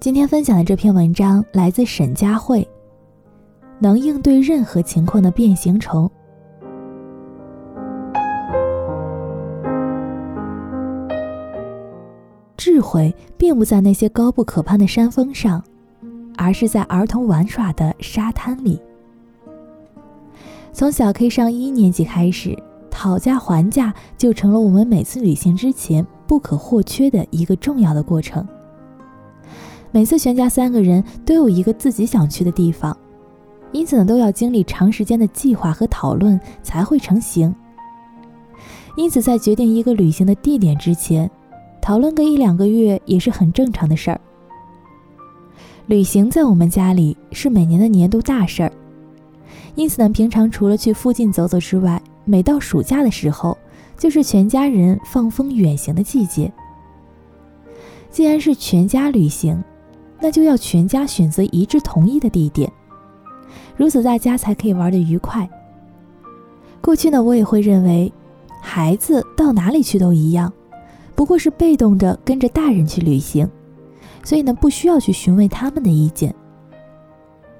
今天分享的这篇文章来自沈佳慧，能应对任何情况的变形虫。智慧并不在那些高不可攀的山峰上，而是在儿童玩耍的沙滩里。从小 K 上一年级开始，讨价还价就成了我们每次旅行之前不可或缺的一个重要的过程。每次全家三个人都有一个自己想去的地方，因此呢，都要经历长时间的计划和讨论才会成型。因此，在决定一个旅行的地点之前，讨论个一两个月也是很正常的事儿。旅行在我们家里是每年的年度大事儿，因此呢，平常除了去附近走走之外，每到暑假的时候，就是全家人放风远行的季节。既然是全家旅行，那就要全家选择一致同意的地点，如此大家才可以玩得愉快。过去呢，我也会认为，孩子到哪里去都一样。不过是被动的跟着大人去旅行，所以呢不需要去询问他们的意见。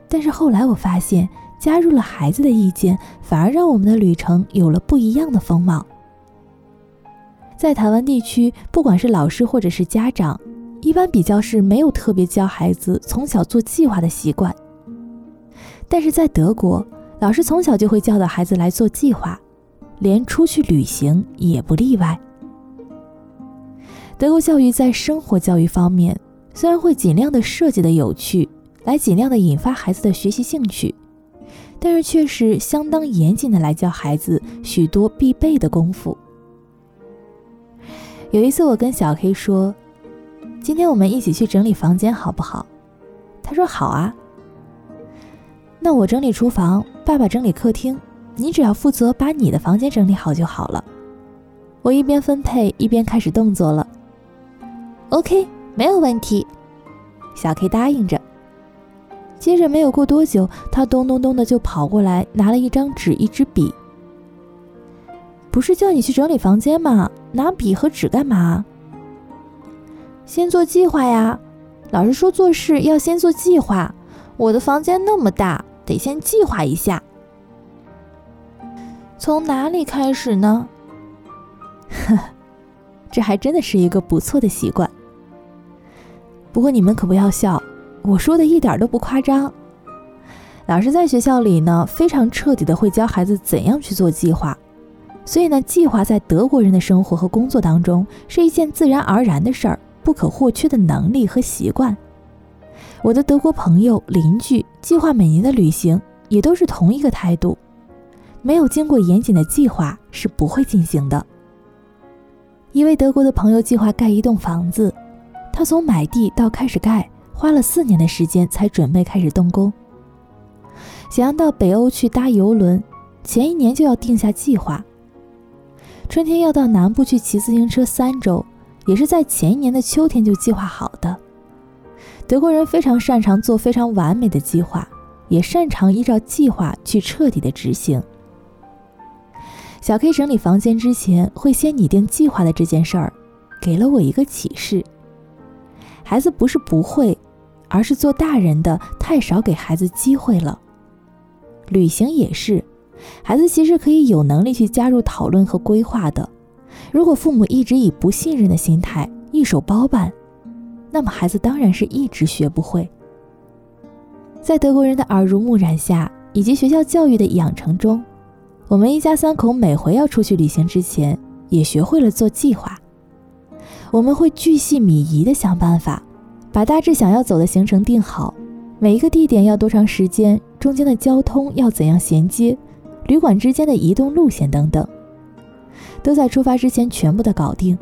但是后来我发现，加入了孩子的意见，反而让我们的旅程有了不一样的风貌。在台湾地区，不管是老师或者是家长，一般比较是没有特别教孩子从小做计划的习惯。但是在德国，老师从小就会教导孩子来做计划，连出去旅行也不例外。德国教育在生活教育方面，虽然会尽量的设计的有趣，来尽量的引发孩子的学习兴趣，但是却是相当严谨的来教孩子许多必备的功夫。有一次，我跟小黑说：“今天我们一起去整理房间，好不好？”他说：“好啊。”那我整理厨房，爸爸整理客厅，你只要负责把你的房间整理好就好了。我一边分配一边开始动作了。OK，没有问题。小 K 答应着。接着没有过多久，他咚咚咚的就跑过来，拿了一张纸、一支笔。不是叫你去整理房间吗？拿笔和纸干嘛？先做计划呀。老师说做事要先做计划。我的房间那么大，得先计划一下。从哪里开始呢？呵，这还真的是一个不错的习惯。不过你们可不要笑，我说的一点都不夸张。老师在学校里呢，非常彻底的会教孩子怎样去做计划，所以呢，计划在德国人的生活和工作当中是一件自然而然的事儿，不可或缺的能力和习惯。我的德国朋友、邻居计划每年的旅行，也都是同一个态度，没有经过严谨的计划是不会进行的。一位德国的朋友计划盖一栋房子。他从买地到开始盖，花了四年的时间才准备开始动工。想要到北欧去搭游轮，前一年就要定下计划。春天要到南部去骑自行车三周，也是在前一年的秋天就计划好的。德国人非常擅长做非常完美的计划，也擅长依照计划去彻底的执行。小 K 整理房间之前会先拟定计划的这件事儿，给了我一个启示。孩子不是不会，而是做大人的太少给孩子机会了。旅行也是，孩子其实可以有能力去加入讨论和规划的。如果父母一直以不信任的心态一手包办，那么孩子当然是一直学不会。在德国人的耳濡目染下，以及学校教育的养成中，我们一家三口每回要出去旅行之前，也学会了做计划。我们会巨细靡遗地想办法，把大致想要走的行程定好，每一个地点要多长时间，中间的交通要怎样衔接，旅馆之间的移动路线等等，都在出发之前全部的搞定。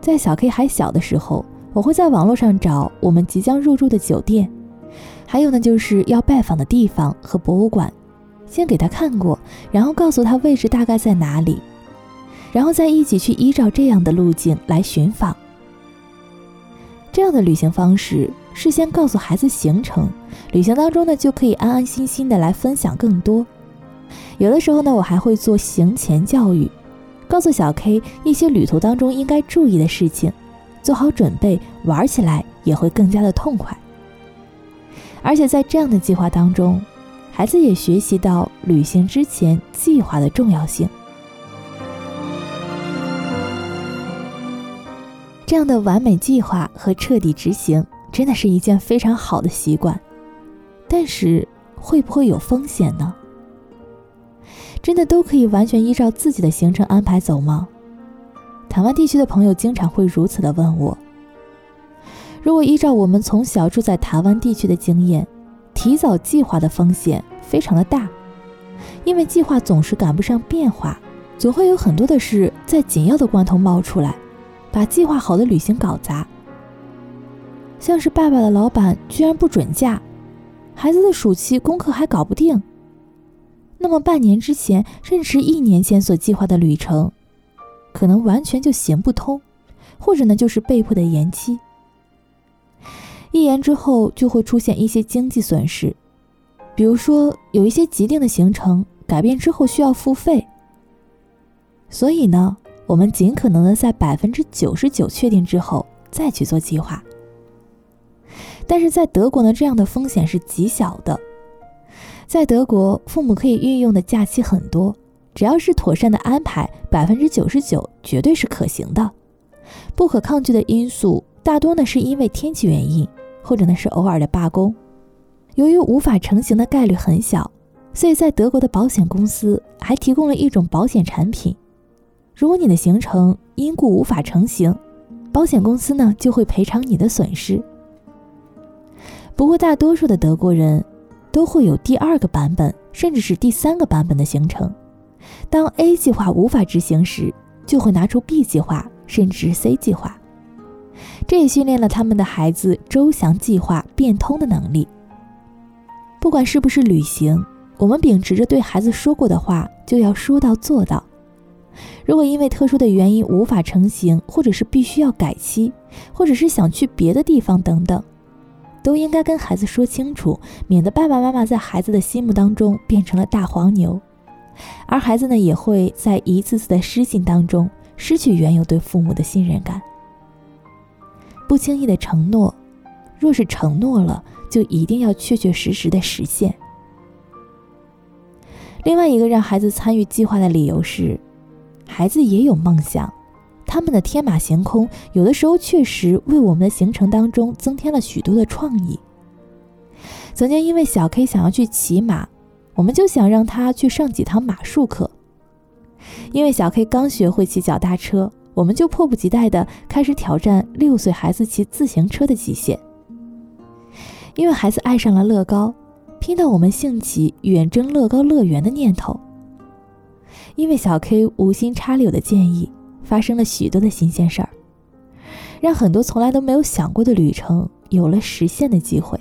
在小 K 还小的时候，我会在网络上找我们即将入住的酒店，还有呢就是要拜访的地方和博物馆，先给他看过，然后告诉他位置大概在哪里，然后再一起去依照这样的路径来寻访。这样的旅行方式，事先告诉孩子行程，旅行当中呢就可以安安心心的来分享更多。有的时候呢，我还会做行前教育。告诉小 K 一些旅途当中应该注意的事情，做好准备，玩起来也会更加的痛快。而且在这样的计划当中，孩子也学习到旅行之前计划的重要性。这样的完美计划和彻底执行，真的是一件非常好的习惯。但是会不会有风险呢？真的都可以完全依照自己的行程安排走吗？台湾地区的朋友经常会如此的问我。如果依照我们从小住在台湾地区的经验，提早计划的风险非常的大，因为计划总是赶不上变化，总会有很多的事在紧要的关头冒出来，把计划好的旅行搞砸。像是爸爸的老板居然不准假，孩子的暑期功课还搞不定。那么半年之前，甚至一年前所计划的旅程，可能完全就行不通，或者呢就是被迫的延期。一延之后，就会出现一些经济损失，比如说有一些既定的行程改变之后需要付费。所以呢，我们尽可能的在百分之九十九确定之后再去做计划。但是在德国呢，这样的风险是极小的。在德国，父母可以运用的假期很多，只要是妥善的安排，百分之九十九绝对是可行的。不可抗拒的因素大多呢是因为天气原因，或者呢是偶尔的罢工。由于无法成行的概率很小，所以在德国的保险公司还提供了一种保险产品。如果你的行程因故无法成行，保险公司呢就会赔偿你的损失。不过大多数的德国人。都会有第二个版本，甚至是第三个版本的形成。当 A 计划无法执行时，就会拿出 B 计划，甚至是 C 计划。这也训练了他们的孩子周详计划、变通的能力。不管是不是旅行，我们秉持着对孩子说过的话就要说到做到。如果因为特殊的原因无法成行，或者是必须要改期，或者是想去别的地方等等。都应该跟孩子说清楚，免得爸爸妈妈在孩子的心目当中变成了大黄牛，而孩子呢也会在一次次的失信当中失去原有对父母的信任感。不轻易的承诺，若是承诺了，就一定要确确实实的实现。另外一个让孩子参与计划的理由是，孩子也有梦想。他们的天马行空，有的时候确实为我们的行程当中增添了许多的创意。曾经因为小 K 想要去骑马，我们就想让他去上几堂马术课。因为小 K 刚学会骑脚踏车，我们就迫不及待地开始挑战六岁孩子骑自行车的极限。因为孩子爱上了乐高，拼到我们兴起远征乐高乐园的念头。因为小 K 无心插柳的建议。发生了许多的新鲜事儿，让很多从来都没有想过的旅程有了实现的机会。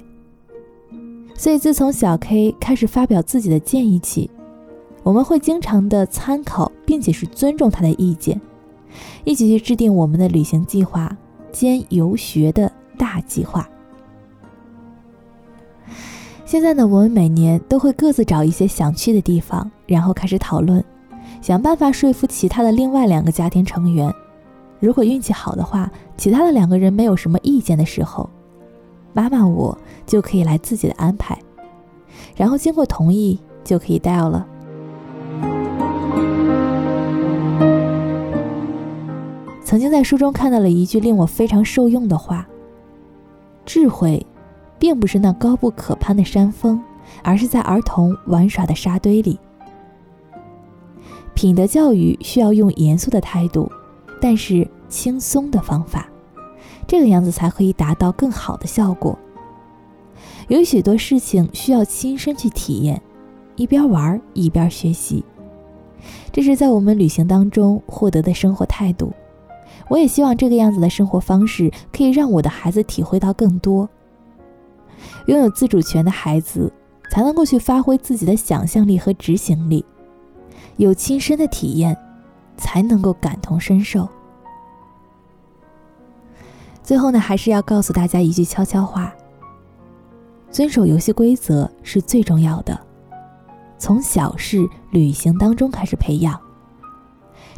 所以，自从小 K 开始发表自己的建议起，我们会经常的参考，并且是尊重他的意见，一起去制定我们的旅行计划兼游学的大计划。现在呢，我们每年都会各自找一些想去的地方，然后开始讨论。想办法说服其他的另外两个家庭成员，如果运气好的话，其他的两个人没有什么意见的时候，妈妈我就可以来自己的安排，然后经过同意就可以 dial 了。曾经在书中看到了一句令我非常受用的话：智慧，并不是那高不可攀的山峰，而是在儿童玩耍的沙堆里。品德教育需要用严肃的态度，但是轻松的方法，这个样子才可以达到更好的效果。有许多事情需要亲身去体验，一边玩一边学习，这是在我们旅行当中获得的生活态度。我也希望这个样子的生活方式可以让我的孩子体会到更多。拥有自主权的孩子，才能够去发挥自己的想象力和执行力，有亲身的体验，才能够感同身受。最后呢，还是要告诉大家一句悄悄话：遵守游戏规则是最重要的。从小事旅行当中开始培养，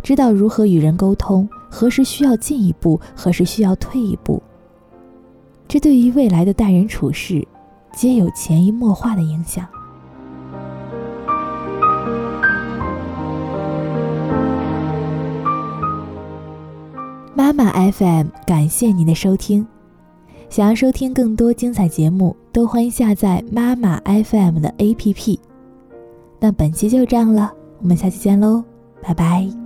知道如何与人沟通，何时需要进一步，何时需要退一步。这对于未来的待人处事，皆有潜移默化的影响。妈妈 FM，感谢您的收听。想要收听更多精彩节目，都欢迎下载妈妈 FM 的 APP。那本期就这样了，我们下期见喽，拜拜。